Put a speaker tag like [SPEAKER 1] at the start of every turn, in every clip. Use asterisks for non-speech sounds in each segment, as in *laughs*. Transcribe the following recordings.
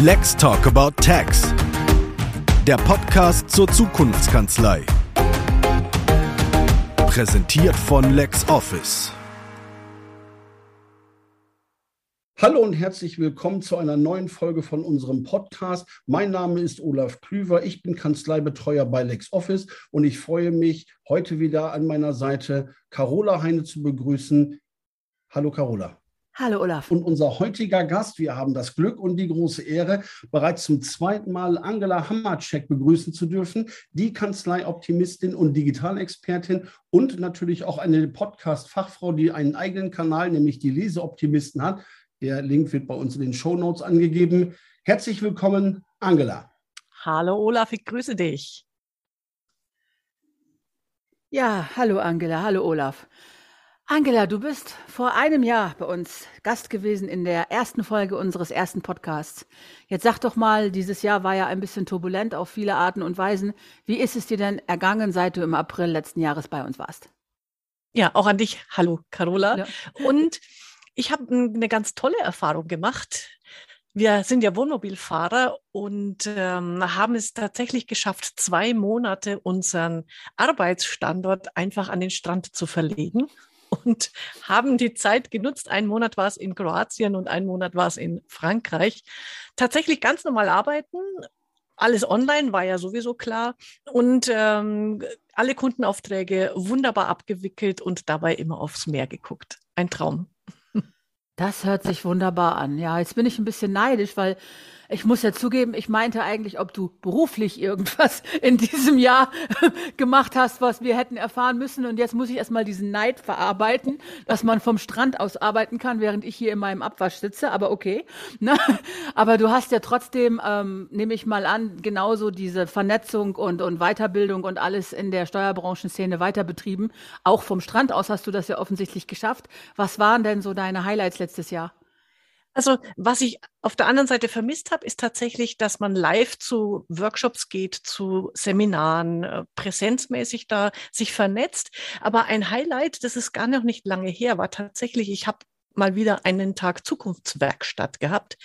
[SPEAKER 1] Let's Talk About Tax. Der Podcast zur Zukunftskanzlei. Präsentiert von LexOffice.
[SPEAKER 2] Hallo und herzlich willkommen zu einer neuen Folge von unserem Podcast. Mein Name ist Olaf Klüver, ich bin Kanzleibetreuer bei LexOffice und ich freue mich, heute wieder an meiner Seite Carola Heine zu begrüßen. Hallo Carola.
[SPEAKER 3] Hallo Olaf.
[SPEAKER 2] Und unser heutiger Gast, wir haben das Glück und die große Ehre, bereits zum zweiten Mal Angela Hammercheck begrüßen zu dürfen, die Kanzleioptimistin und Digitalexpertin und natürlich auch eine Podcast-Fachfrau, die einen eigenen Kanal, nämlich die Leseoptimisten hat. Der Link wird bei uns in den Show Notes angegeben. Herzlich willkommen, Angela.
[SPEAKER 3] Hallo Olaf, ich grüße dich. Ja, hallo Angela, hallo Olaf. Angela, du bist vor einem Jahr bei uns Gast gewesen in der ersten Folge unseres ersten Podcasts. Jetzt sag doch mal, dieses Jahr war ja ein bisschen turbulent auf viele Arten und Weisen. Wie ist es dir denn ergangen, seit du im April letzten Jahres bei uns warst?
[SPEAKER 4] Ja, auch an dich. Hallo, Carola. Ja. Und ich habe eine ganz tolle Erfahrung gemacht. Wir sind ja Wohnmobilfahrer und ähm, haben es tatsächlich geschafft, zwei Monate unseren Arbeitsstandort einfach an den Strand zu verlegen und haben die Zeit genutzt. Ein Monat war es in Kroatien und ein Monat war es in Frankreich. Tatsächlich ganz normal arbeiten. Alles online war ja sowieso klar. Und ähm, alle Kundenaufträge wunderbar abgewickelt und dabei immer aufs Meer geguckt. Ein Traum.
[SPEAKER 3] Das hört sich wunderbar an. Ja, jetzt bin ich ein bisschen neidisch, weil ich muss ja zugeben, ich meinte eigentlich, ob du beruflich irgendwas *laughs* in diesem Jahr *laughs* gemacht hast, was wir hätten erfahren müssen. Und jetzt muss ich erstmal diesen Neid verarbeiten, dass man vom Strand aus arbeiten kann, während ich hier in meinem Abwasch sitze. Aber okay. *laughs* Ne? Aber du hast ja trotzdem, ähm, nehme ich mal an, genauso diese Vernetzung und, und Weiterbildung und alles in der Steuerbranchen-Szene weiter betrieben. Auch vom Strand aus hast du das ja offensichtlich geschafft. Was waren denn so deine Highlights letztes Jahr?
[SPEAKER 4] Also was ich auf der anderen Seite vermisst habe, ist tatsächlich, dass man live zu Workshops geht, zu Seminaren, äh, präsenzmäßig da sich vernetzt. Aber ein Highlight, das ist gar noch nicht lange her, war tatsächlich, ich habe mal wieder einen Tag Zukunftswerkstatt gehabt.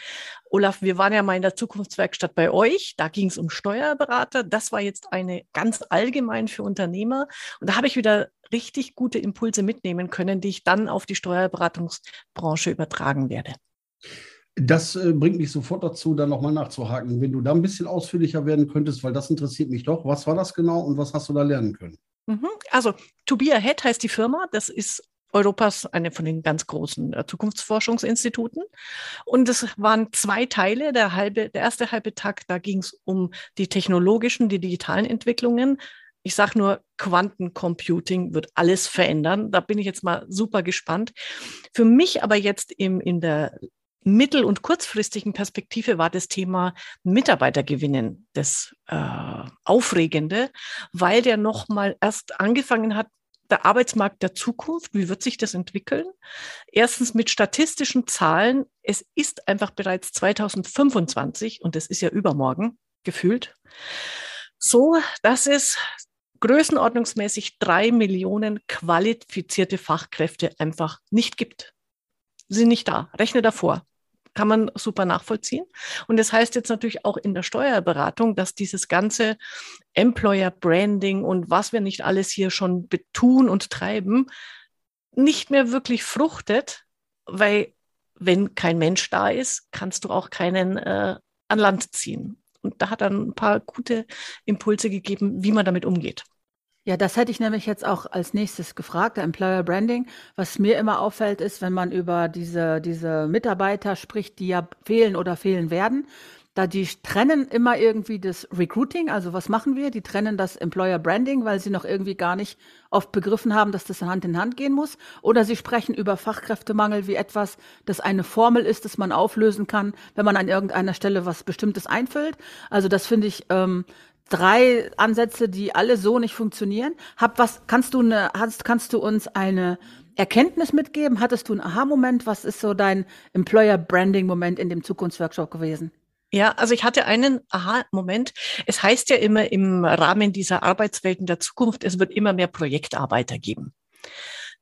[SPEAKER 4] Olaf, wir waren ja mal in der Zukunftswerkstatt bei euch. Da ging es um Steuerberater. Das war jetzt eine ganz allgemein für Unternehmer. Und da habe ich wieder richtig gute Impulse mitnehmen können, die ich dann auf die Steuerberatungsbranche übertragen werde.
[SPEAKER 2] Das äh, bringt mich sofort dazu, da nochmal nachzuhaken. Wenn du da ein bisschen ausführlicher werden könntest, weil das interessiert mich doch. Was war das genau und was hast du da lernen können?
[SPEAKER 4] Mhm. Also, To Be Ahead heißt die Firma. Das ist Europas eine von den ganz großen äh, Zukunftsforschungsinstituten. Und es waren zwei Teile. Der, halbe, der erste halbe Tag, da ging es um die technologischen, die digitalen Entwicklungen. Ich sage nur, Quantencomputing wird alles verändern. Da bin ich jetzt mal super gespannt. Für mich aber jetzt im, in der mittel- und kurzfristigen Perspektive war das Thema Mitarbeitergewinnen das äh, Aufregende, weil der nochmal erst angefangen hat, der Arbeitsmarkt der Zukunft, wie wird sich das entwickeln? Erstens mit statistischen Zahlen. Es ist einfach bereits 2025 und es ist ja übermorgen gefühlt. So, dass es größenordnungsmäßig drei Millionen qualifizierte Fachkräfte einfach nicht gibt. Sie sind nicht da. Rechne davor kann man super nachvollziehen. Und das heißt jetzt natürlich auch in der Steuerberatung, dass dieses ganze Employer Branding und was wir nicht alles hier schon tun und treiben, nicht mehr wirklich fruchtet, weil wenn kein Mensch da ist, kannst du auch keinen äh, an Land ziehen. Und da hat er ein paar gute Impulse gegeben, wie man damit umgeht.
[SPEAKER 3] Ja, das hätte ich nämlich jetzt auch als nächstes gefragt, der Employer Branding. Was mir immer auffällt, ist, wenn man über diese, diese Mitarbeiter spricht, die ja fehlen oder fehlen werden, da die trennen immer irgendwie das Recruiting, also was machen wir? Die trennen das Employer Branding, weil sie noch irgendwie gar nicht oft begriffen haben, dass das Hand in Hand gehen muss. Oder sie sprechen über Fachkräftemangel wie etwas, das eine Formel ist, das man auflösen kann, wenn man an irgendeiner Stelle was Bestimmtes einfüllt. Also das finde ich ähm, drei Ansätze, die alle so nicht funktionieren. Hab was, kannst du eine, hast, kannst du uns eine Erkenntnis mitgeben? Hattest du einen Aha-Moment? Was ist so dein Employer Branding Moment in dem Zukunftsworkshop gewesen?
[SPEAKER 4] Ja, also ich hatte einen Aha-Moment. Es heißt ja immer im Rahmen dieser Arbeitswelten der Zukunft, es wird immer mehr Projektarbeiter geben.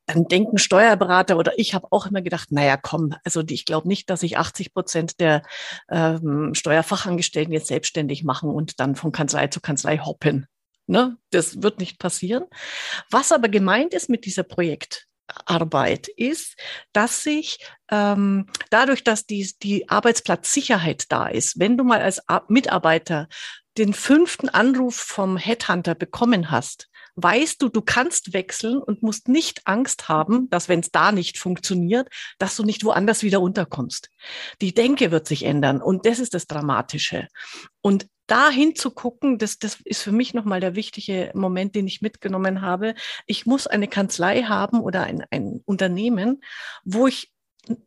[SPEAKER 4] Dann denken Steuerberater oder ich habe auch immer gedacht, naja, komm, also ich glaube nicht, dass sich 80 Prozent der ähm, Steuerfachangestellten jetzt selbstständig machen und dann von Kanzlei zu Kanzlei hoppen. Ne? Das wird nicht passieren. Was aber gemeint ist mit dieser Projektarbeit ist, dass sich ähm, dadurch, dass die, die Arbeitsplatzsicherheit da ist, wenn du mal als Mitarbeiter den fünften Anruf vom Headhunter bekommen hast, weißt du, du kannst wechseln und musst nicht Angst haben, dass wenn es da nicht funktioniert, dass du nicht woanders wieder unterkommst. Die Denke wird sich ändern und das ist das Dramatische. Und dahin zu gucken, das, das ist für mich nochmal der wichtige Moment, den ich mitgenommen habe. Ich muss eine Kanzlei haben oder ein, ein Unternehmen, wo ich,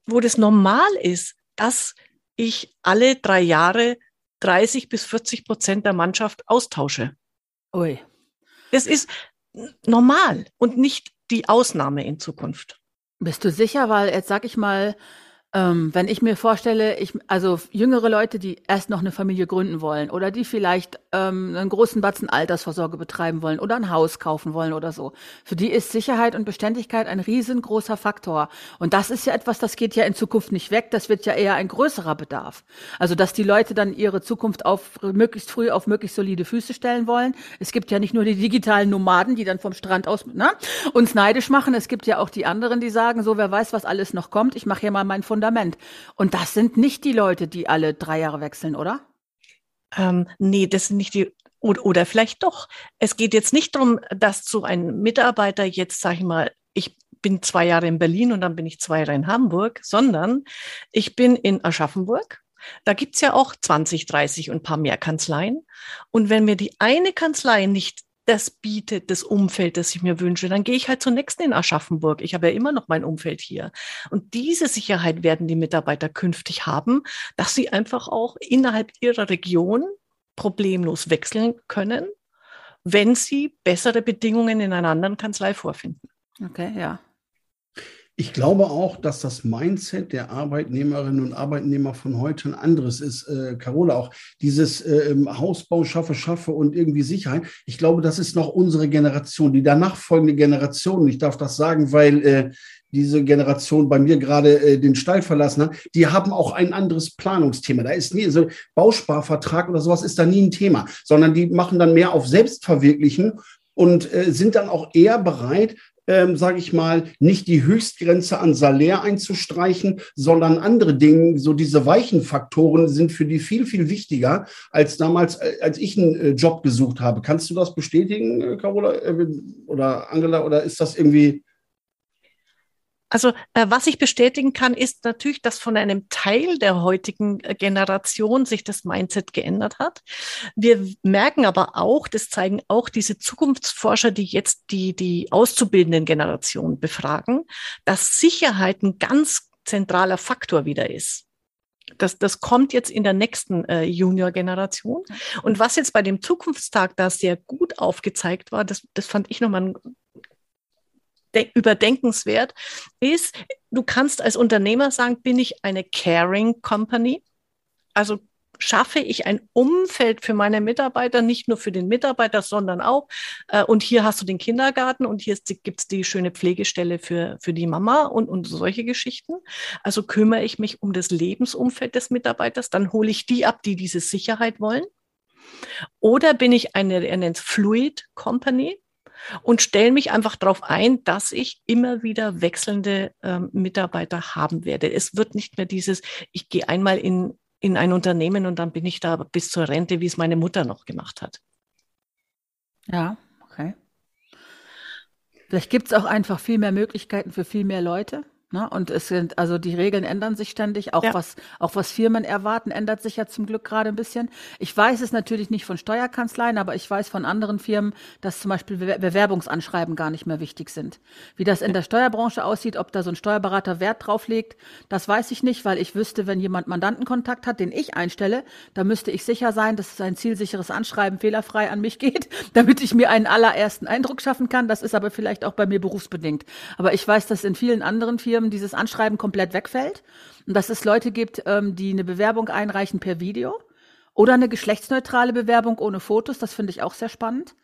[SPEAKER 4] wo das normal ist, dass ich alle drei Jahre 30 bis 40 Prozent der Mannschaft austausche. Ui. Das ist normal und nicht die Ausnahme in Zukunft.
[SPEAKER 3] Bist du sicher? Weil jetzt sag ich mal, ähm, wenn ich mir vorstelle, ich, also jüngere Leute, die erst noch eine Familie gründen wollen oder die vielleicht ähm, einen großen Batzen Altersvorsorge betreiben wollen oder ein Haus kaufen wollen oder so, für die ist Sicherheit und Beständigkeit ein riesengroßer Faktor. Und das ist ja etwas, das geht ja in Zukunft nicht weg. Das wird ja eher ein größerer Bedarf. Also, dass die Leute dann ihre Zukunft auf möglichst früh auf möglichst solide Füße stellen wollen. Es gibt ja nicht nur die digitalen Nomaden, die dann vom Strand aus na, uns neidisch machen. Es gibt ja auch die anderen, die sagen, so, wer weiß, was alles noch kommt. Ich mache hier mal mein Fundament Fundament. Und das sind nicht die Leute, die alle drei Jahre wechseln, oder?
[SPEAKER 4] Ähm, nee, das sind nicht die. Oder, oder vielleicht doch. Es geht jetzt nicht darum, dass so ein Mitarbeiter jetzt, sag ich mal, ich bin zwei Jahre in Berlin und dann bin ich zwei Jahre in Hamburg, sondern ich bin in Aschaffenburg. Da gibt's ja auch 20, 30 und ein paar mehr Kanzleien. Und wenn mir die eine Kanzlei nicht das bietet, das Umfeld, das ich mir wünsche, dann gehe ich halt zur nächsten in Aschaffenburg. Ich habe ja immer noch mein Umfeld hier. Und diese Sicherheit werden die Mitarbeiter künftig haben, dass sie einfach auch innerhalb ihrer Region problemlos wechseln können, wenn sie bessere Bedingungen in einer anderen Kanzlei vorfinden.
[SPEAKER 3] Okay, ja.
[SPEAKER 2] Ich glaube auch, dass das Mindset der Arbeitnehmerinnen und Arbeitnehmer von heute ein anderes ist. Äh, Carola, auch dieses äh, Hausbau schaffe, schaffe und irgendwie Sicherheit. Ich glaube, das ist noch unsere Generation, die danach folgende Generation. Ich darf das sagen, weil äh, diese Generation bei mir gerade äh, den Stall verlassen hat, die haben auch ein anderes Planungsthema. Da ist nie so Bausparvertrag oder sowas ist da nie ein Thema, sondern die machen dann mehr auf Selbstverwirklichen und äh, sind dann auch eher bereit, ähm, sage ich mal, nicht die Höchstgrenze an Salär einzustreichen, sondern andere Dinge, so diese weichen Faktoren sind für die viel, viel wichtiger als damals, äh, als ich einen äh, Job gesucht habe. Kannst du das bestätigen, äh, Carola oder Angela, oder ist das irgendwie
[SPEAKER 4] also äh, was ich bestätigen kann, ist natürlich, dass von einem Teil der heutigen äh, Generation sich das Mindset geändert hat. Wir merken aber auch, das zeigen auch diese Zukunftsforscher, die jetzt die, die auszubildenden Generationen befragen, dass Sicherheit ein ganz zentraler Faktor wieder ist. Das, das kommt jetzt in der nächsten äh, Junior-Generation. Und was jetzt bei dem Zukunftstag da sehr gut aufgezeigt war, das, das fand ich nochmal ein überdenkenswert ist, du kannst als Unternehmer sagen, bin ich eine Caring Company? Also schaffe ich ein Umfeld für meine Mitarbeiter, nicht nur für den Mitarbeiter, sondern auch, äh, und hier hast du den Kindergarten und hier gibt es die schöne Pflegestelle für, für die Mama und, und solche Geschichten. Also kümmere ich mich um das Lebensumfeld des Mitarbeiters, dann hole ich die ab, die diese Sicherheit wollen. Oder bin ich eine, er nennt Fluid Company, und stelle mich einfach darauf ein, dass ich immer wieder wechselnde ähm, Mitarbeiter haben werde. Es wird nicht mehr dieses, ich gehe einmal in, in ein Unternehmen und dann bin ich da bis zur Rente, wie es meine Mutter noch gemacht hat.
[SPEAKER 3] Ja, okay. Vielleicht gibt es auch einfach viel mehr Möglichkeiten für viel mehr Leute. Ne? Und es sind, also die Regeln ändern sich ständig, auch ja. was, auch was Firmen erwarten, ändert sich ja zum Glück gerade ein bisschen. Ich weiß es natürlich nicht von Steuerkanzleien, aber ich weiß von anderen Firmen, dass zum Beispiel Bewerbungsanschreiben gar nicht mehr wichtig sind. Wie das in der Steuerbranche aussieht, ob da so ein Steuerberater Wert drauf legt, das weiß ich nicht, weil ich wüsste, wenn jemand Mandantenkontakt hat, den ich einstelle, da müsste ich sicher sein, dass ein zielsicheres Anschreiben fehlerfrei an mich *laughs* geht, damit ich mir einen allerersten Eindruck schaffen kann. Das ist aber vielleicht auch bei mir berufsbedingt. Aber ich weiß, dass in vielen anderen Firmen Firmen dieses Anschreiben komplett wegfällt und dass es Leute gibt, ähm, die eine Bewerbung einreichen per Video oder eine geschlechtsneutrale Bewerbung ohne Fotos. Das finde ich auch sehr spannend.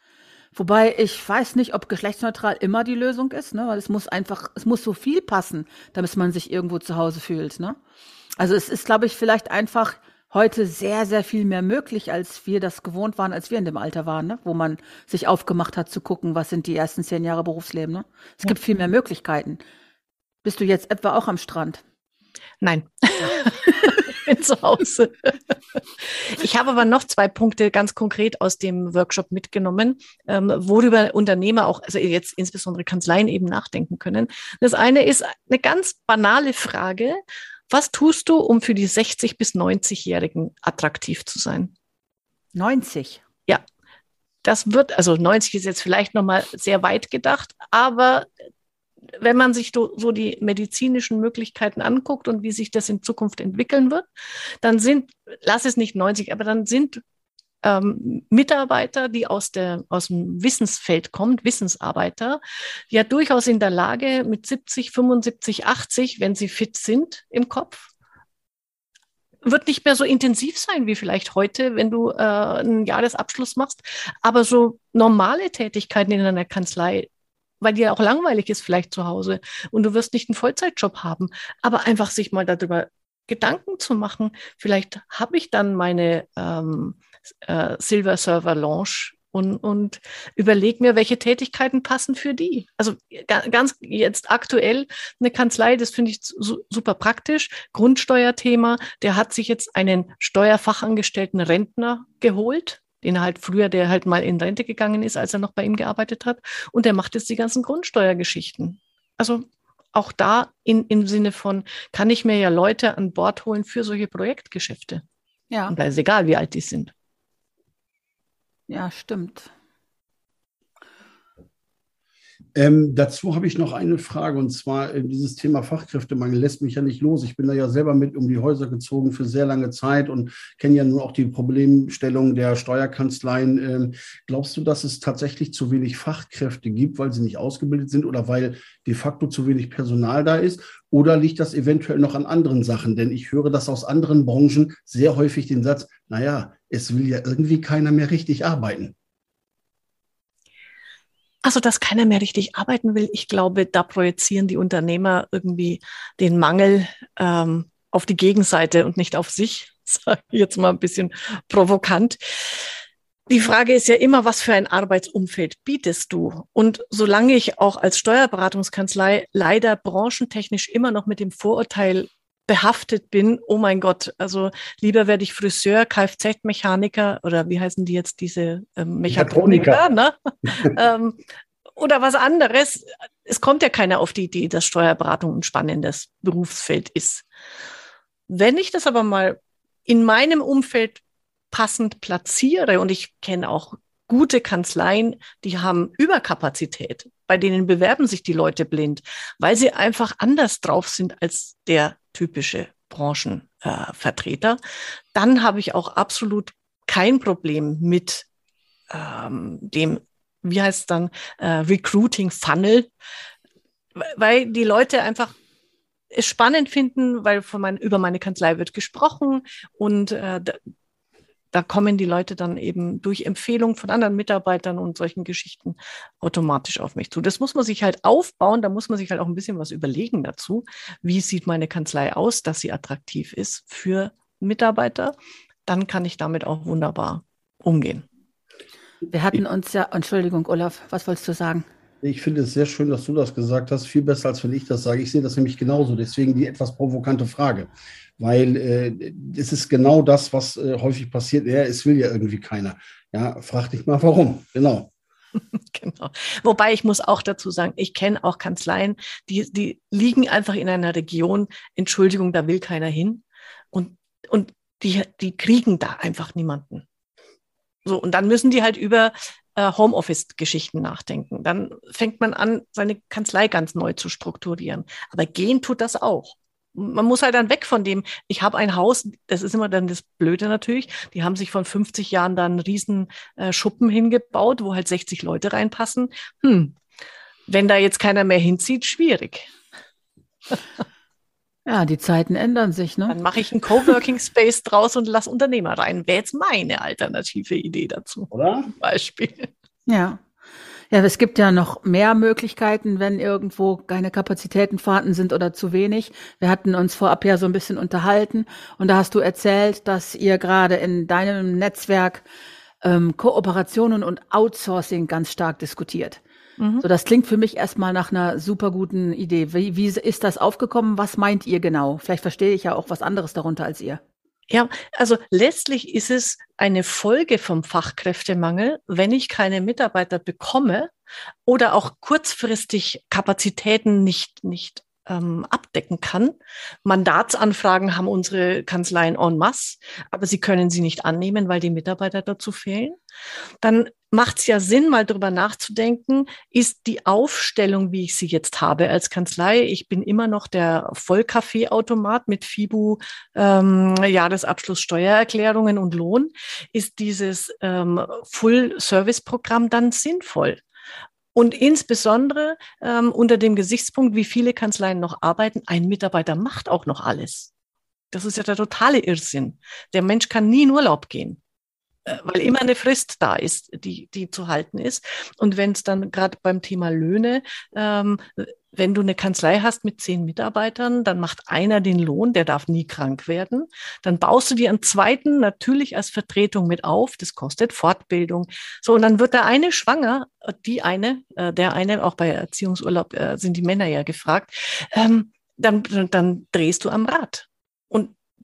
[SPEAKER 3] Wobei ich weiß nicht, ob geschlechtsneutral immer die Lösung ist, ne? Weil es muss einfach, es muss so viel passen, damit man sich irgendwo zu Hause fühlt, ne? Also es ist, glaube ich, vielleicht einfach heute sehr, sehr viel mehr möglich, als wir das gewohnt waren, als wir in dem Alter waren, ne? wo man sich aufgemacht hat zu gucken, was sind die ersten zehn Jahre Berufsleben. Ne? Es ja. gibt viel mehr Möglichkeiten. Bist du jetzt etwa auch am Strand?
[SPEAKER 4] Nein. *laughs* bin zu Hause. Ich habe aber noch zwei Punkte ganz konkret aus dem Workshop mitgenommen, ähm, worüber Unternehmer auch, also jetzt insbesondere Kanzleien eben nachdenken können. Das eine ist eine ganz banale Frage. Was tust du, um für die 60 bis 90-Jährigen attraktiv zu sein?
[SPEAKER 3] 90?
[SPEAKER 4] Ja. Das wird, also 90 ist jetzt vielleicht nochmal sehr weit gedacht, aber wenn man sich so die medizinischen Möglichkeiten anguckt und wie sich das in Zukunft entwickeln wird, dann sind, lass es nicht 90, aber dann sind ähm, Mitarbeiter, die aus, der, aus dem Wissensfeld kommen, Wissensarbeiter, ja durchaus in der Lage, mit 70, 75, 80, wenn sie fit sind im Kopf, wird nicht mehr so intensiv sein wie vielleicht heute, wenn du äh, einen Jahresabschluss machst. Aber so normale Tätigkeiten in einer Kanzlei, weil dir auch langweilig ist vielleicht zu Hause und du wirst nicht einen Vollzeitjob haben, aber einfach sich mal darüber Gedanken zu machen, vielleicht habe ich dann meine ähm, äh, Silver Server Launch und, und überleg mir, welche Tätigkeiten passen für die. Also ganz jetzt aktuell eine Kanzlei, das finde ich su super praktisch. Grundsteuerthema, der hat sich jetzt einen Steuerfachangestellten Rentner geholt, den er halt früher, der halt mal in Rente gegangen ist, als er noch bei ihm gearbeitet hat. Und der macht jetzt die ganzen Grundsteuergeschichten. Also auch da in, im Sinne von, kann ich mir ja Leute an Bord holen für solche Projektgeschäfte. Ja. Und da ist egal, wie alt die sind.
[SPEAKER 3] Ja, stimmt.
[SPEAKER 2] Ähm, dazu habe ich noch eine Frage und zwar äh, dieses Thema Fachkräftemangel lässt mich ja nicht los. Ich bin da ja selber mit um die Häuser gezogen für sehr lange Zeit und kenne ja nun auch die Problemstellung der Steuerkanzleien. Ähm, glaubst du, dass es tatsächlich zu wenig Fachkräfte gibt, weil sie nicht ausgebildet sind oder weil de facto zu wenig Personal da ist? Oder liegt das eventuell noch an anderen Sachen? Denn ich höre das aus anderen Branchen sehr häufig den Satz, naja, es will ja irgendwie keiner mehr richtig arbeiten.
[SPEAKER 4] Also, dass keiner mehr richtig arbeiten will, ich glaube, da projizieren die Unternehmer irgendwie den Mangel ähm, auf die Gegenseite und nicht auf sich, *laughs* sage jetzt mal ein bisschen provokant. Die Frage ist ja immer, was für ein Arbeitsumfeld bietest du? Und solange ich auch als Steuerberatungskanzlei leider branchentechnisch immer noch mit dem Vorurteil behaftet bin, oh mein Gott, also lieber werde ich Friseur, Kfz-Mechaniker oder wie heißen die jetzt diese ähm, Mechatroniker, ne? *laughs* ähm, oder was anderes. Es kommt ja keiner auf die Idee, dass Steuerberatung ein spannendes Berufsfeld ist. Wenn ich das aber mal in meinem Umfeld passend platziere und ich kenne auch gute Kanzleien, die haben Überkapazität. Bei denen bewerben sich die Leute blind, weil sie einfach anders drauf sind als der typische Branchenvertreter. Äh, Dann habe ich auch absolut kein Problem mit ähm, dem, wie heißt es dann, äh, Recruiting Funnel, weil die Leute einfach es spannend finden, weil von mein, über meine Kanzlei wird gesprochen und äh, da kommen die Leute dann eben durch Empfehlungen von anderen Mitarbeitern und solchen Geschichten automatisch auf mich zu. Das muss man sich halt aufbauen, da muss man sich halt auch ein bisschen was überlegen dazu. Wie sieht meine Kanzlei aus, dass sie attraktiv ist für Mitarbeiter? Dann kann ich damit auch wunderbar umgehen.
[SPEAKER 3] Wir hatten uns ja, Entschuldigung, Olaf, was wolltest du sagen?
[SPEAKER 2] Ich finde es sehr schön, dass du das gesagt hast. Viel besser, als wenn ich das sage. Ich sehe das nämlich genauso. Deswegen die etwas provokante Frage weil äh, es ist genau das, was äh, häufig passiert. Ja, es will ja irgendwie keiner. Ja, frag dich mal, warum. Genau. *laughs*
[SPEAKER 4] Genau. Wobei ich muss auch dazu sagen, ich kenne auch Kanzleien, die, die liegen einfach in einer Region, Entschuldigung, da will keiner hin. Und, und die, die kriegen da einfach niemanden. So, und dann müssen die halt über äh, Homeoffice-Geschichten nachdenken. Dann fängt man an, seine Kanzlei ganz neu zu strukturieren. Aber gehen tut das auch man muss halt dann weg von dem, ich habe ein Haus, das ist immer dann das Blöde natürlich, die haben sich von 50 Jahren dann einen riesen äh, Schuppen hingebaut, wo halt 60 Leute reinpassen. Hm, wenn da jetzt keiner mehr hinzieht, schwierig. *laughs*
[SPEAKER 3] Ja, die Zeiten ändern sich, ne?
[SPEAKER 4] Dann mache ich einen Coworking Space draus und lasse Unternehmer rein. Wäre jetzt meine alternative Idee dazu.
[SPEAKER 2] Oder?
[SPEAKER 4] Beispiel.
[SPEAKER 3] Ja. Ja, es gibt ja noch mehr Möglichkeiten, wenn irgendwo keine Kapazitäten vorhanden sind oder zu wenig. Wir hatten uns vorab ja so ein bisschen unterhalten und da hast du erzählt, dass ihr gerade in deinem Netzwerk ähm, Kooperationen und Outsourcing ganz stark diskutiert. Mhm. So, das klingt für mich erstmal nach einer super guten Idee. Wie, wie ist das aufgekommen? Was meint ihr genau? Vielleicht verstehe ich ja auch was anderes darunter als ihr.
[SPEAKER 4] Ja, also letztlich ist es eine Folge vom Fachkräftemangel, wenn ich keine Mitarbeiter bekomme oder auch kurzfristig Kapazitäten nicht, nicht ähm, abdecken kann. Mandatsanfragen haben unsere Kanzleien en masse, aber sie können sie nicht annehmen, weil die Mitarbeiter dazu fehlen. Dann macht es ja Sinn, mal drüber nachzudenken, ist die Aufstellung, wie ich sie jetzt habe als Kanzlei, ich bin immer noch der Vollkaffeeautomat mit FIBU, ähm, Jahresabschluss Steuererklärungen und Lohn, ist dieses ähm, Full-Service-Programm dann sinnvoll? Und insbesondere ähm, unter dem Gesichtspunkt, wie viele Kanzleien noch arbeiten, ein Mitarbeiter macht auch noch alles. Das ist ja der totale Irrsinn. Der Mensch kann nie in Urlaub gehen, äh, weil immer eine Frist da ist, die, die zu halten ist. Und wenn es dann gerade beim Thema Löhne ähm, wenn du eine Kanzlei hast mit zehn Mitarbeitern, dann macht einer den Lohn, der darf nie krank werden. Dann baust du dir einen zweiten natürlich als Vertretung mit auf. Das kostet Fortbildung. So, und dann wird der eine schwanger, die eine, äh, der eine, auch bei Erziehungsurlaub äh, sind die Männer ja gefragt. Ähm, dann, dann drehst du am Rad.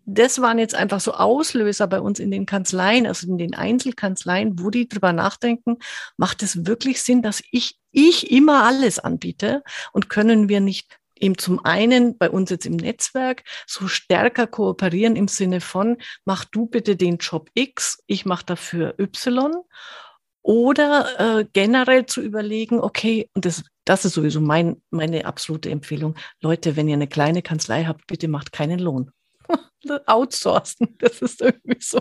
[SPEAKER 4] Das waren jetzt einfach so Auslöser bei uns in den Kanzleien, also in den Einzelkanzleien, wo die drüber nachdenken, macht es wirklich Sinn, dass ich, ich immer alles anbiete und können wir nicht eben zum einen bei uns jetzt im Netzwerk so stärker kooperieren im Sinne von, mach du bitte den Job X, ich mache dafür Y. Oder äh, generell zu überlegen, okay, und das, das ist sowieso mein, meine absolute Empfehlung, Leute, wenn ihr eine kleine Kanzlei habt, bitte macht keinen Lohn. Outsourcen. *laughs* Das ist irgendwie so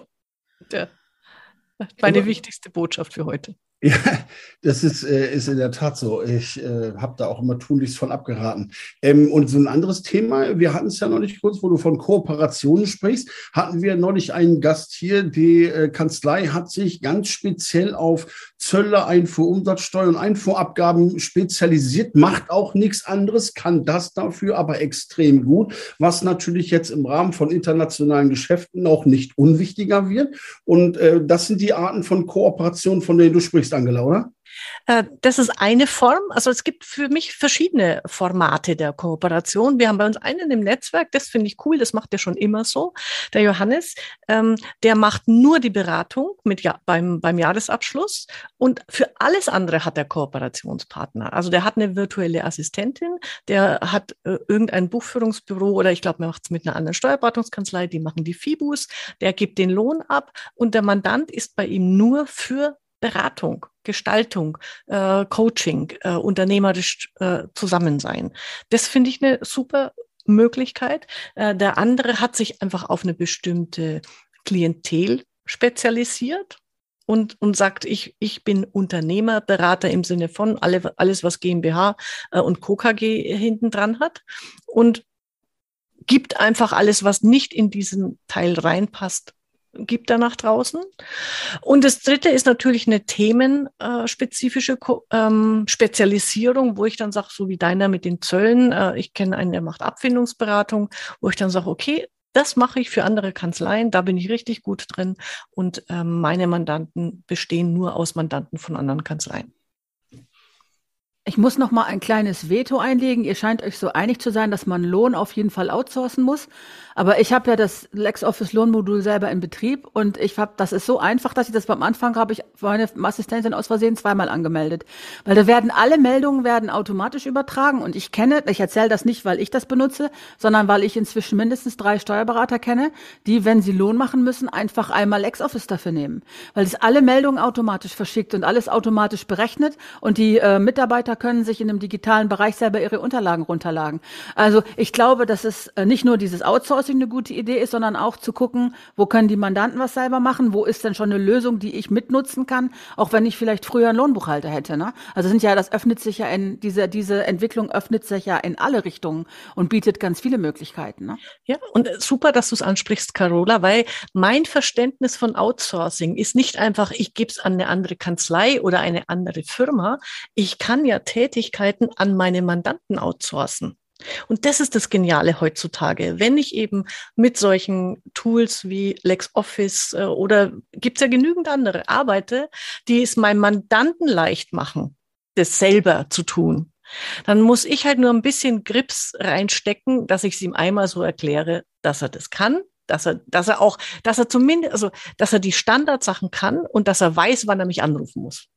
[SPEAKER 4] der, meine Aber, wichtigste Botschaft für heute. *laughs*
[SPEAKER 2] Ja, das ist, äh, ist in der Tat so. Ich äh, habe da auch immer tunlichst von abgeraten. Ähm, und so ein anderes Thema, wir hatten es ja noch nicht kurz, wo du von Kooperationen sprichst, hatten wir neulich einen Gast hier. Die äh, Kanzlei hat sich ganz speziell auf Zölle, Einfuhr, Umsatzsteuer und Einfuhrabgaben spezialisiert, macht auch nichts anderes, kann das dafür aber extrem gut, was natürlich jetzt im Rahmen von internationalen Geschäften auch nicht unwichtiger wird. Und äh, das sind die Arten von Kooperationen, von denen du sprichst, Angela, oder?
[SPEAKER 4] Äh, das ist eine Form. Also es gibt für mich verschiedene Formate der Kooperation. Wir haben bei uns einen im Netzwerk, das finde ich cool, das macht er schon immer so. Der Johannes, ähm, der macht nur die Beratung mit ja, beim, beim Jahresabschluss und für alles andere hat er Kooperationspartner. Also der hat eine virtuelle Assistentin, der hat äh, irgendein Buchführungsbüro oder ich glaube, er macht es mit einer anderen Steuerberatungskanzlei, die machen die FIBUs, der gibt den Lohn ab und der Mandant ist bei ihm nur für Beratung, Gestaltung, äh, Coaching, äh, unternehmerisch äh, Zusammensein. Das finde ich eine super Möglichkeit. Äh, der andere hat sich einfach auf eine bestimmte Klientel spezialisiert und, und sagt, ich, ich bin Unternehmerberater im Sinne von alle, alles, was GmbH äh, und KKG hinten dran hat und gibt einfach alles, was nicht in diesen Teil reinpasst, gibt da nach draußen. Und das dritte ist natürlich eine themenspezifische ähm, Spezialisierung, wo ich dann sage, so wie deiner mit den Zöllen, äh, ich kenne einen, der macht Abfindungsberatung, wo ich dann sage, okay, das mache ich für andere Kanzleien, da bin ich richtig gut drin und ähm, meine Mandanten bestehen nur aus Mandanten von anderen Kanzleien.
[SPEAKER 3] Ich muss noch mal ein kleines Veto einlegen. Ihr scheint euch so einig zu sein, dass man Lohn auf jeden Fall outsourcen muss. Aber ich habe ja das LexOffice Lohnmodul selber in Betrieb und ich habe, das ist so einfach, dass ich das beim Anfang habe ich meine Assistentin aus Versehen zweimal angemeldet, weil da werden alle Meldungen werden automatisch übertragen und ich kenne, ich erzähle das nicht, weil ich das benutze, sondern weil ich inzwischen mindestens drei Steuerberater kenne, die, wenn sie Lohn machen müssen, einfach einmal LexOffice dafür nehmen, weil es alle Meldungen automatisch verschickt und alles automatisch berechnet und die äh, Mitarbeiter Steuerberater können sich in dem digitalen Bereich selber ihre Unterlagen runterladen. Also ich glaube, dass es äh, nicht nur dieses Outsourcing eine gute Idee ist, sondern auch zu gucken, wo können die Mandanten was selber machen, wo ist denn schon eine Lösung, die ich mitnutzen kann, auch wenn ich vielleicht früher einen Lohnbuchhalter hätte. Ne? Also sind ja, das öffnet sich ja in diese diese Entwicklung öffnet sich ja in alle Richtungen und bietet ganz viele Möglichkeiten. Ne?
[SPEAKER 4] Ja, und äh, super, dass du es ansprichst, Carola, weil mein Verständnis von Outsourcing ist nicht einfach, ich gebe es an eine andere Kanzlei oder eine andere Firma. Ich kann ja Tätigkeiten an meine Mandanten outsourcen. Und das ist das Geniale heutzutage. Wenn ich eben mit solchen Tools wie LexOffice äh, oder gibt es ja genügend andere arbeite, die es meinem Mandanten leicht machen, das selber zu tun, dann muss ich halt nur ein bisschen Grips reinstecken, dass ich es ihm einmal so erkläre, dass er das kann, dass er, dass er auch, dass er zumindest, also, dass er die Standardsachen kann und dass er weiß, wann er mich anrufen muss.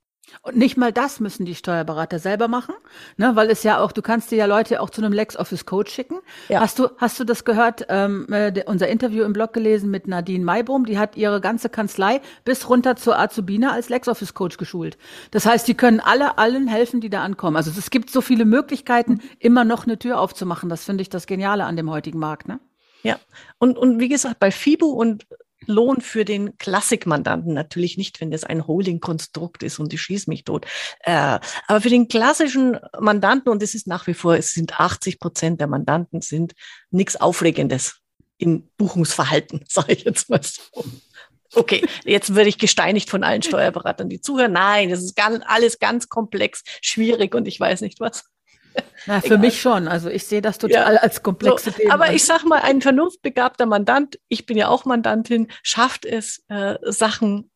[SPEAKER 3] Und nicht mal das müssen die Steuerberater selber machen, ne, weil es ja auch, du kannst dir ja Leute auch zu einem LexOffice Coach schicken. Ja. Hast du, hast du das gehört, ähm, äh, unser Interview im Blog gelesen mit Nadine Maybrum, die hat ihre ganze Kanzlei bis runter zur Azubine als LexOffice Coach geschult. Das heißt, die können alle allen helfen, die da ankommen. Also es gibt so viele Möglichkeiten, immer noch eine Tür aufzumachen. Das finde ich das Geniale an dem heutigen Markt, ne?
[SPEAKER 4] Ja, und, und wie gesagt, bei FIBU und Lohn für den Klassikmandanten. Natürlich nicht, wenn das ein Holding-Konstrukt ist und ich schieße mich tot. Äh, aber für den klassischen Mandanten, und es ist nach wie vor, es sind 80 Prozent der Mandanten, sind nichts Aufregendes im Buchungsverhalten, *laughs* sage ich jetzt mal so. Okay, jetzt würde ich gesteinigt von allen Steuerberatern, die zuhören. Nein, das ist ganz, alles ganz komplex, schwierig und ich weiß nicht was.
[SPEAKER 3] Na, für Egal. mich schon. Also ich sehe das total ja. als komplexe
[SPEAKER 4] so, Themen. Aber ich sag mal, ein vernunftbegabter Mandant, ich bin ja auch Mandantin, schafft es, äh, Sachen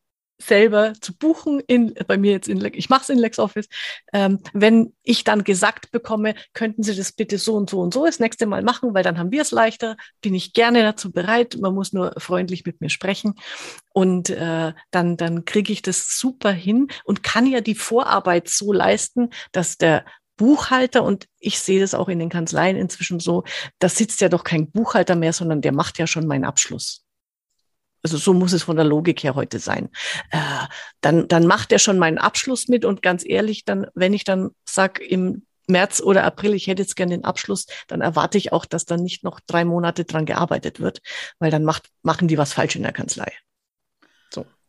[SPEAKER 4] selber zu buchen in bei mir jetzt in ich mache es in LexOffice ähm, wenn ich dann gesagt bekomme könnten Sie das bitte so und so und so das nächste Mal machen weil dann haben wir es leichter bin ich gerne dazu bereit man muss nur freundlich mit mir sprechen und äh, dann dann kriege ich das super hin und kann ja die Vorarbeit so leisten dass der Buchhalter und ich sehe das auch in den Kanzleien inzwischen so, da sitzt ja doch kein Buchhalter mehr, sondern der macht ja schon meinen Abschluss. Also so muss es von der Logik her heute sein. Äh, dann, dann macht er schon meinen Abschluss mit und ganz ehrlich, dann, wenn ich dann sag im März oder April, ich hätte jetzt gerne den Abschluss, dann erwarte ich auch, dass dann nicht noch drei Monate dran gearbeitet wird, weil dann macht, machen die was falsch in der Kanzlei.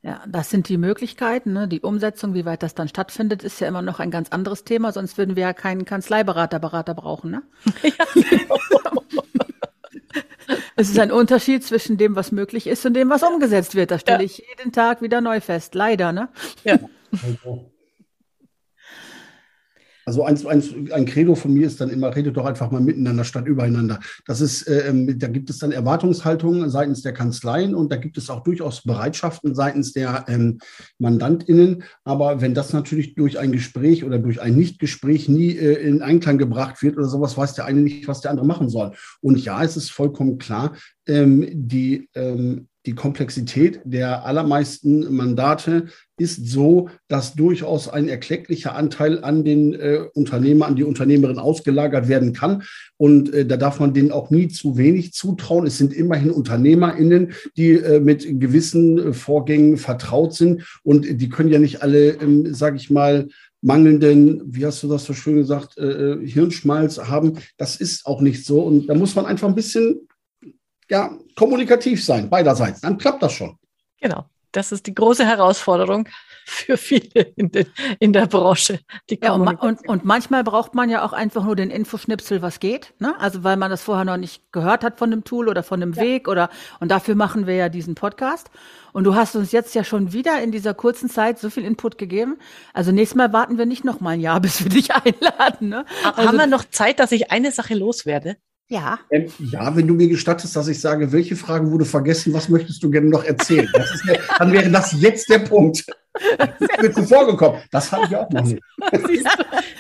[SPEAKER 3] Ja, das sind die Möglichkeiten. Ne? Die Umsetzung, wie weit das dann stattfindet, ist ja immer noch ein ganz anderes Thema. Sonst würden wir ja keinen Kanzleiberater, Berater brauchen. Ne? *laughs* Ja, genau. *laughs* es ist ein Unterschied zwischen dem, was möglich ist und dem, was umgesetzt wird. Da stelle ja. ich jeden Tag wieder neu fest. Leider, ne? Ja. Also,
[SPEAKER 2] also ein, ein, ein Credo von mir ist dann immer, redet doch einfach mal miteinander statt übereinander. Das ist, ähm, da gibt es dann Erwartungshaltungen seitens der Kanzleien und da gibt es auch durchaus Bereitschaften seitens der ähm, MandantInnen. Aber wenn das natürlich durch ein Gespräch oder durch ein Nichtgespräch nie äh, in Einklang gebracht wird oder sowas, weiß der eine nicht, was der andere machen soll. Und ja, es ist vollkommen klar, ähm, die ähm, die Komplexität der allermeisten Mandate ist so, dass durchaus ein erklecklicher Anteil an den äh, Unternehmer, an die Unternehmerin ausgelagert werden kann. Und äh, da darf man denen auch nie zu wenig zutrauen. Es sind immerhin UnternehmerInnen, die äh, mit gewissen äh, Vorgängen vertraut sind. Und die können ja nicht alle, ähm, sage ich mal, mangelnden, wie hast du das so schön gesagt, äh, äh, Hirnschmalz haben. Das ist auch nicht so. Und da muss man einfach ein bisschen ja, kommunikativ sein, beiderseits. Dann klappt das schon.
[SPEAKER 4] Genau. Das ist die große Herausforderung für viele in, den, in der Branche.
[SPEAKER 3] ja, und, und, und, manchmal braucht man ja auch einfach nur den Infoschnipsel, was geht. Ne? Also weil man das vorher noch nicht gehört hat von dem Tool oder von dem ja. Weg oder und dafür machen wir ja diesen Podcast. Und du hast uns jetzt ja schon wieder in dieser kurzen Zeit so viel Input gegeben. Also nächstes Mal warten wir nicht noch mal ein Jahr, *laughs* bis wir dich einladen. Ne?
[SPEAKER 4] Also, Haben wir noch Zeit, dass ich eine Sache loswerde?
[SPEAKER 3] Ja.
[SPEAKER 2] Ähm, ja, wenn du mir gestattest, dass ich sage, welche Frage wurde vergessen, was möchtest du gerne noch erzählen? Ja, dann wäre das jetzt der Punkt. Wird zuvor gekommen. Das habe ich auch noch nicht. *laughs*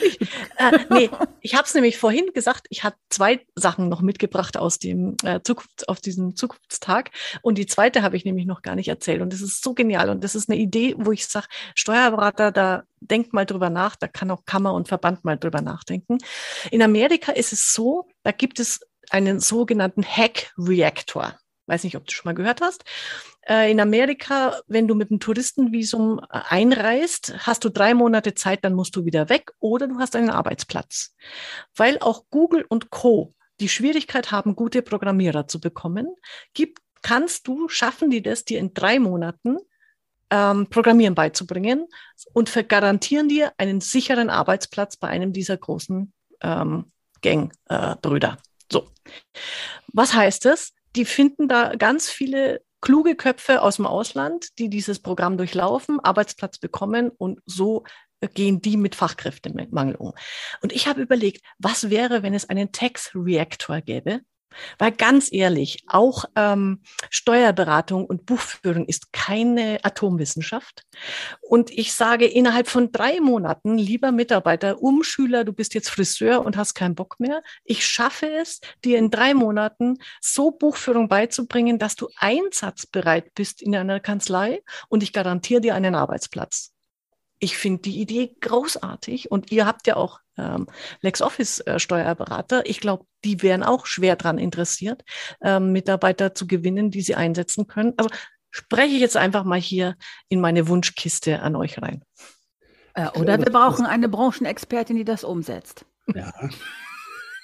[SPEAKER 4] ich, äh, nee, ich habe es nämlich vorhin gesagt, ich habe zwei Sachen noch mitgebracht aus dem äh, Zukunft, auf diesem Zukunftstag. Und die zweite habe ich nämlich noch gar nicht erzählt. Und das ist so genial. Und das ist eine Idee, wo ich sage, Steuerberater, da denkt mal drüber nach, da kann auch Kammer und Verband mal drüber nachdenken. In Amerika ist es so, da gibt es einen sogenannten Hack-Reactor. Weiß nicht, ob du schon mal gehört hast. Äh, in Amerika, wenn du mit einem Touristenvisum äh, einreist, hast du drei Monate Zeit, dann musst du wieder weg oder du hast einen Arbeitsplatz. Weil auch Google und Co. die Schwierigkeit haben, gute Programmierer zu bekommen, gibt, kannst du, schaffen die das, dir in drei Monaten ähm, Programmieren beizubringen und garantieren dir einen sicheren Arbeitsplatz bei einem dieser großen ähm, Gangbrüder. Äh, so. Was heißt das? Die finden da ganz viele kluge Köpfe aus dem Ausland, die dieses Programm durchlaufen, Arbeitsplatz bekommen und so gehen die mit Fachkräftemangel um. Und ich habe überlegt, was wäre, wenn es einen Tax-Reactor gäbe, weil ganz ehrlich, auch ähm, Steuerberatung und Buchführung ist keine Atomwissenschaft. Und ich sage innerhalb von drei Monaten, lieber Mitarbeiter, Umschüler, du bist jetzt Friseur und hast keinen Bock mehr. Ich schaffe es, dir in drei Monaten so Buchführung beizubringen, dass du einsatzbereit bist in einer Kanzlei und ich garantiere dir einen Arbeitsplatz ich finde die Idee großartig und ihr habt ja auch ähm, LexOffice-Steuerberater. Äh, ich glaube, die wären auch schwer daran interessiert, ähm, Mitarbeiter zu gewinnen, die sie einsetzen können. Also spreche ich jetzt einfach mal hier in meine Wunschkiste an euch rein.
[SPEAKER 3] Äh, oder wir brauchen eine Branchenexpertin, die das umsetzt.
[SPEAKER 2] Ja.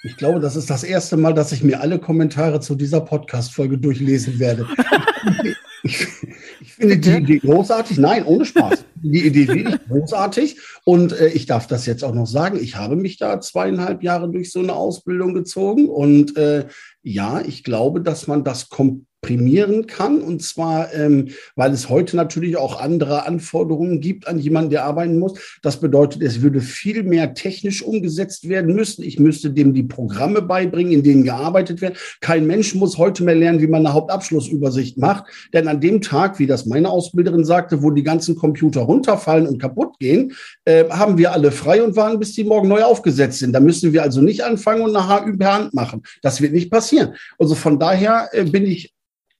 [SPEAKER 2] Ich glaube, das ist das erste Mal, dass ich mir alle Kommentare zu dieser Podcast-Folge durchlesen werde. *laughs* Ich, *laughs* ich finde die Idee großartig. Nein, ohne Spaß. Die Idee wirklich großartig. Und äh, ich darf das jetzt auch noch sagen. Ich habe mich da zweieinhalb Jahre durch so eine Ausbildung gezogen. Und äh, ja, ich glaube, dass man das komplett prämieren kann. Und zwar, ähm, weil es heute natürlich auch andere Anforderungen gibt an jemanden, der arbeiten muss. Das bedeutet, es würde viel mehr technisch umgesetzt werden müssen. Ich müsste dem die Programme beibringen, in denen gearbeitet wird. Kein Mensch muss heute mehr lernen, wie man eine Hauptabschlussübersicht macht. Denn an dem Tag, wie das meine Ausbilderin sagte, wo die ganzen Computer runterfallen und kaputt gehen, äh, haben wir alle frei und warten, bis die morgen neu aufgesetzt sind. Da müssen wir also nicht anfangen und nachher per Hand machen. Das wird nicht passieren. Also von daher äh, bin ich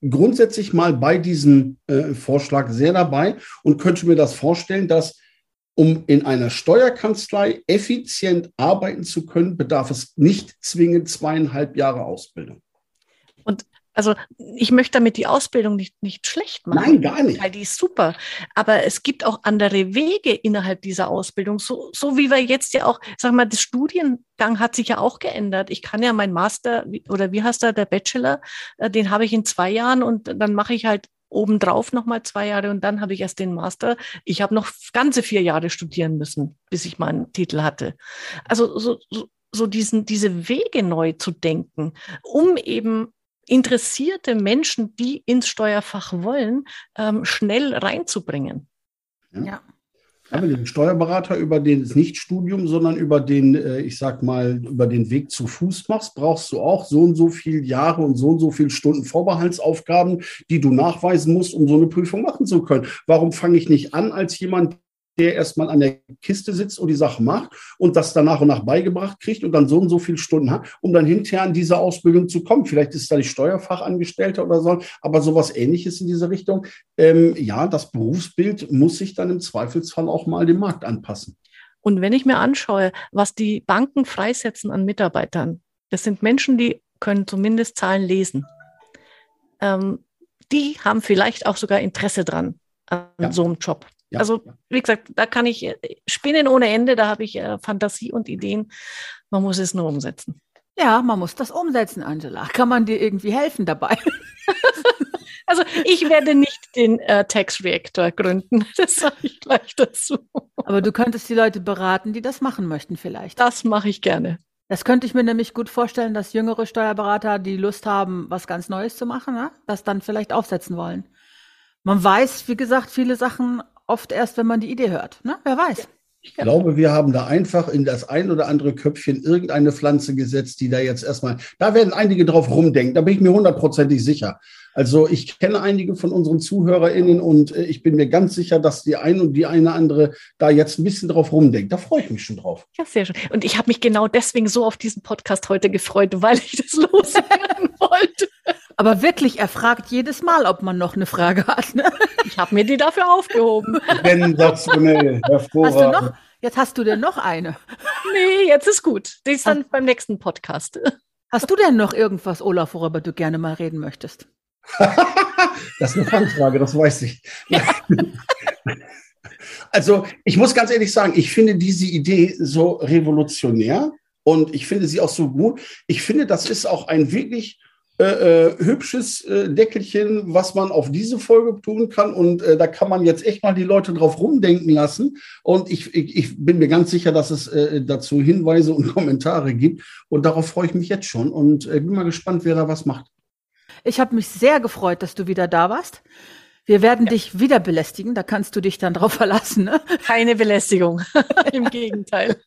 [SPEAKER 2] grundsätzlich mal bei diesem äh, Vorschlag sehr dabei und könnte mir das vorstellen, dass um in einer Steuerkanzlei effizient arbeiten zu können, bedarf es nicht zwingend zweieinhalb Jahre Ausbildung.
[SPEAKER 4] Also ich möchte damit die Ausbildung nicht, nicht schlecht machen.
[SPEAKER 2] Nein, gar nicht.
[SPEAKER 4] Weil die ist super. Aber es gibt auch andere Wege innerhalb dieser Ausbildung. So, so wie wir jetzt ja auch, sag mal, das Studiengang hat sich ja auch geändert. Ich kann ja mein Master oder wie heißt da der Bachelor, äh, den habe ich in zwei Jahren und dann mache ich halt obendrauf nochmal zwei Jahre und dann habe ich erst den Master. Ich habe noch ganze vier Jahre studieren müssen, bis ich meinen Titel hatte. Also so, so, so diesen, diese Wege neu zu denken, um eben interessierte Menschen, die ins Steuerfach wollen, ähm, schnell reinzubringen.
[SPEAKER 2] Ja. ja. Aber den Steuerberater über den Nichtstudium, sondern über den, äh, ich sag mal, über den Weg zu Fuß machst, brauchst du auch so und so viele Jahre und so und so viele Stunden Vorbehaltsaufgaben, die du nachweisen musst, um so eine Prüfung machen zu können. Warum fange ich nicht an als jemand, der erstmal an der Kiste sitzt und die Sache macht und das dann nach und nach beigebracht kriegt und dann so und so viele Stunden hat, um dann hinterher an diese Ausbildung zu kommen. Vielleicht ist da die Steuerfachangestellte oder so, aber sowas ähnliches in diese Richtung. Ähm, ja, das Berufsbild muss sich dann im Zweifelsfall auch mal dem Markt anpassen.
[SPEAKER 4] Und wenn ich mir anschaue, was die Banken freisetzen an Mitarbeitern, das sind Menschen, die können zumindest Zahlen lesen. Ähm, die haben vielleicht auch sogar Interesse dran an ja. so einem Job. Ja. Also, wie gesagt, da kann ich äh, spinnen ohne Ende, da habe ich äh, Fantasie und Ideen. Man muss es nur umsetzen.
[SPEAKER 3] Ja, man muss das umsetzen, Angela. Kann man dir irgendwie helfen dabei? *laughs*
[SPEAKER 4] also ich werde nicht den äh, Tax Reactor gründen. *laughs* Das sage ich gleich dazu.
[SPEAKER 3] Aber du könntest die Leute beraten, die das machen möchten vielleicht.
[SPEAKER 4] Das mache ich gerne.
[SPEAKER 3] Das könnte ich mir nämlich gut vorstellen, dass jüngere Steuerberater, die Lust haben, was ganz Neues zu machen, ne? das dann vielleicht aufsetzen wollen. Man weiß, wie gesagt, viele Sachen oft erst, wenn man die Idee hört. Ne? Wer weiß.
[SPEAKER 2] Ich glaube, wir haben da einfach in das ein oder andere Köpfchen irgendeine Pflanze gesetzt, die da jetzt erstmal, da werden einige drauf rumdenken, da bin ich mir hundertprozentig sicher. Also ich kenne einige von unseren ZuhörerInnen und äh, ich bin mir ganz sicher, dass die eine und die eine andere da jetzt ein bisschen drauf rumdenkt. Da freue ich mich schon drauf.
[SPEAKER 4] Ja, sehr schön. Und ich habe mich genau deswegen so auf diesen Podcast heute gefreut, weil ich das loswerden *laughs* wollte.
[SPEAKER 3] Aber wirklich, er fragt jedes Mal, ob man noch eine Frage hat. Ne?
[SPEAKER 4] Ich habe mir die dafür aufgehoben.
[SPEAKER 2] Sensationell, hervorragend.
[SPEAKER 3] Hast noch, jetzt hast du denn noch eine?
[SPEAKER 4] Nee, jetzt ist gut. Die ist dann beim nächsten Podcast.
[SPEAKER 3] Hast du denn noch irgendwas, Olaf, worüber du gerne mal reden möchtest? *laughs*
[SPEAKER 2] das ist eine Fangfrage, das weiß ich. *laughs* Also ich muss ganz ehrlich sagen, ich finde diese Idee so revolutionär und ich finde sie auch so gut. Ich finde, das ist auch ein wirklich äh, äh, hübsches äh, Deckelchen, was man auf diese Folge tun kann. Und äh, da kann man jetzt echt mal die Leute drauf rumdenken lassen. Und ich, ich, ich bin mir ganz sicher, dass es äh, dazu Hinweise und Kommentare gibt. Und darauf freue ich mich jetzt schon und äh, bin mal gespannt, wer da was macht.
[SPEAKER 3] Ich habe mich sehr gefreut, dass du wieder da warst. Wir werden ja. dich wieder belästigen, da kannst du dich dann drauf *laughs* verlassen. Ne?
[SPEAKER 4] Keine Belästigung, *laughs* im Gegenteil.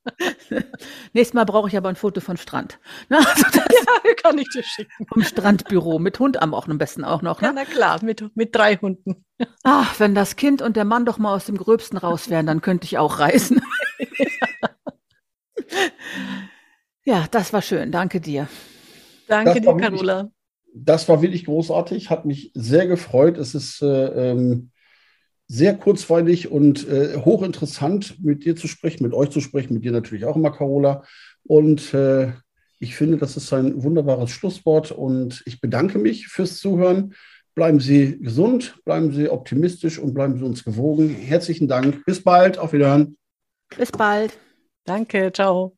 [SPEAKER 4] *laughs*
[SPEAKER 3] Nächstes Mal brauche ich aber ein Foto von Strand.
[SPEAKER 4] Ne? Also ja, kann ich dir schicken.
[SPEAKER 3] Vom Strandbüro, mit Hund am auch am besten auch noch.
[SPEAKER 4] Ne? Ja, na klar, mit, mit drei Hunden.
[SPEAKER 3] Ach, wenn das Kind und der Mann doch mal aus dem Gröbsten raus wären, dann könnte ich auch reisen. ja, das war schön, danke dir.
[SPEAKER 4] Danke dir, Carola
[SPEAKER 2] das war wirklich großartig, hat mich sehr gefreut. Es ist äh, ähm, sehr kurzweilig und äh, hochinteressant, mit dir zu sprechen, mit euch zu sprechen, mit dir natürlich auch immer, Carola. Und äh, ich finde, das ist ein wunderbares Schlusswort und ich bedanke mich fürs Zuhören. Bleiben Sie gesund, bleiben Sie optimistisch und bleiben Sie uns gewogen. Herzlichen Dank. Bis bald. Auf Wiederhören.
[SPEAKER 3] Bis bald.
[SPEAKER 4] Danke. Ciao.